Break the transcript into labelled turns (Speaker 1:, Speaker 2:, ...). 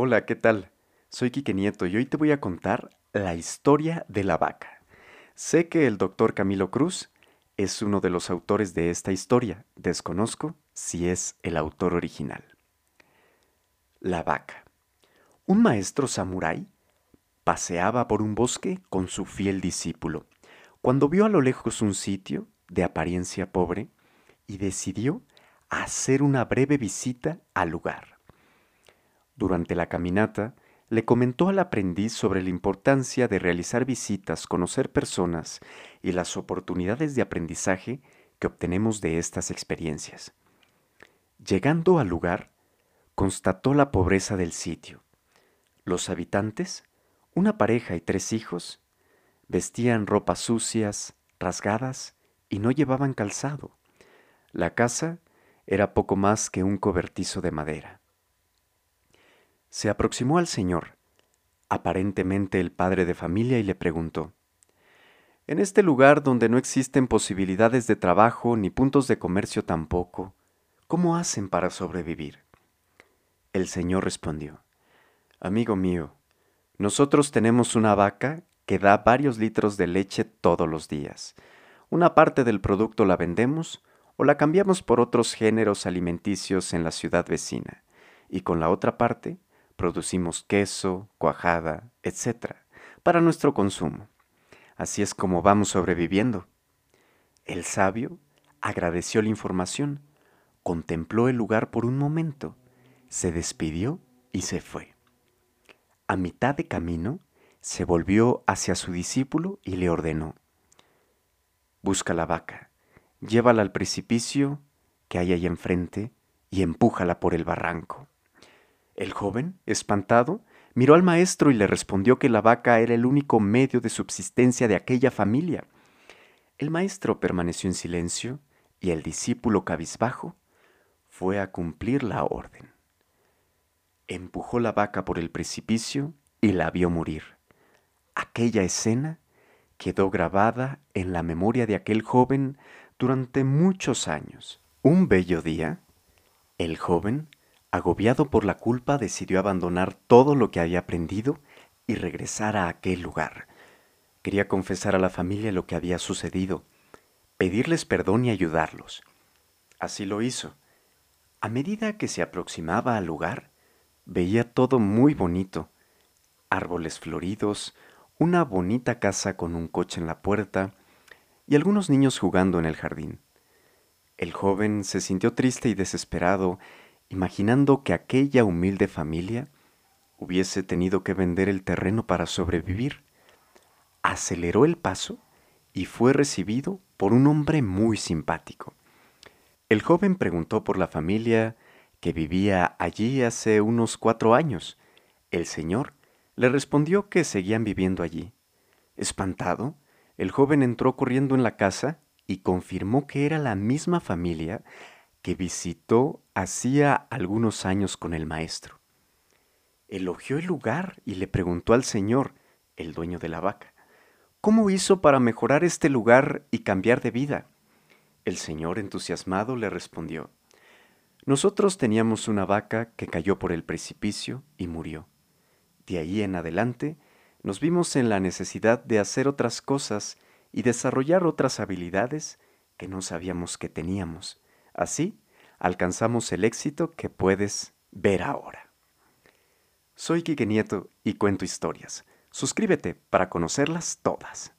Speaker 1: Hola, ¿qué tal? Soy Quique Nieto y hoy te voy a contar la historia de la vaca. Sé que el doctor Camilo Cruz es uno de los autores de esta historia. Desconozco si es el autor original. La vaca. Un maestro samurái paseaba por un bosque con su fiel discípulo, cuando vio a lo lejos un sitio de apariencia pobre y decidió hacer una breve visita al lugar. Durante la caminata, le comentó al aprendiz sobre la importancia de realizar visitas, conocer personas y las oportunidades de aprendizaje que obtenemos de estas experiencias. Llegando al lugar, constató la pobreza del sitio. Los habitantes, una pareja y tres hijos, vestían ropas sucias, rasgadas y no llevaban calzado. La casa era poco más que un cobertizo de madera se aproximó al señor, aparentemente el padre de familia, y le preguntó, En este lugar donde no existen posibilidades de trabajo ni puntos de comercio tampoco, ¿cómo hacen para sobrevivir? El señor respondió, Amigo mío, nosotros tenemos una vaca que da varios litros de leche todos los días. Una parte del producto la vendemos o la cambiamos por otros géneros alimenticios en la ciudad vecina, y con la otra parte producimos queso, cuajada, etc., para nuestro consumo. Así es como vamos sobreviviendo. El sabio agradeció la información, contempló el lugar por un momento, se despidió y se fue. A mitad de camino, se volvió hacia su discípulo y le ordenó, Busca la vaca, llévala al precipicio que hay ahí enfrente y empújala por el barranco. El joven, espantado, miró al maestro y le respondió que la vaca era el único medio de subsistencia de aquella familia. El maestro permaneció en silencio y el discípulo cabizbajo fue a cumplir la orden. Empujó la vaca por el precipicio y la vio morir. Aquella escena quedó grabada en la memoria de aquel joven durante muchos años. Un bello día, el joven Agobiado por la culpa, decidió abandonar todo lo que había aprendido y regresar a aquel lugar. Quería confesar a la familia lo que había sucedido, pedirles perdón y ayudarlos. Así lo hizo. A medida que se aproximaba al lugar, veía todo muy bonito. Árboles floridos, una bonita casa con un coche en la puerta y algunos niños jugando en el jardín. El joven se sintió triste y desesperado imaginando que aquella humilde familia hubiese tenido que vender el terreno para sobrevivir. Aceleró el paso y fue recibido por un hombre muy simpático. El joven preguntó por la familia que vivía allí hace unos cuatro años. El señor le respondió que seguían viviendo allí. Espantado, el joven entró corriendo en la casa y confirmó que era la misma familia que visitó hacía algunos años con el maestro. Elogió el lugar y le preguntó al señor, el dueño de la vaca, ¿cómo hizo para mejorar este lugar y cambiar de vida? El señor, entusiasmado, le respondió, Nosotros teníamos una vaca que cayó por el precipicio y murió. De ahí en adelante, nos vimos en la necesidad de hacer otras cosas y desarrollar otras habilidades que no sabíamos que teníamos Así alcanzamos el éxito que puedes ver ahora. Soy Quique Nieto y cuento historias. Suscríbete para conocerlas todas.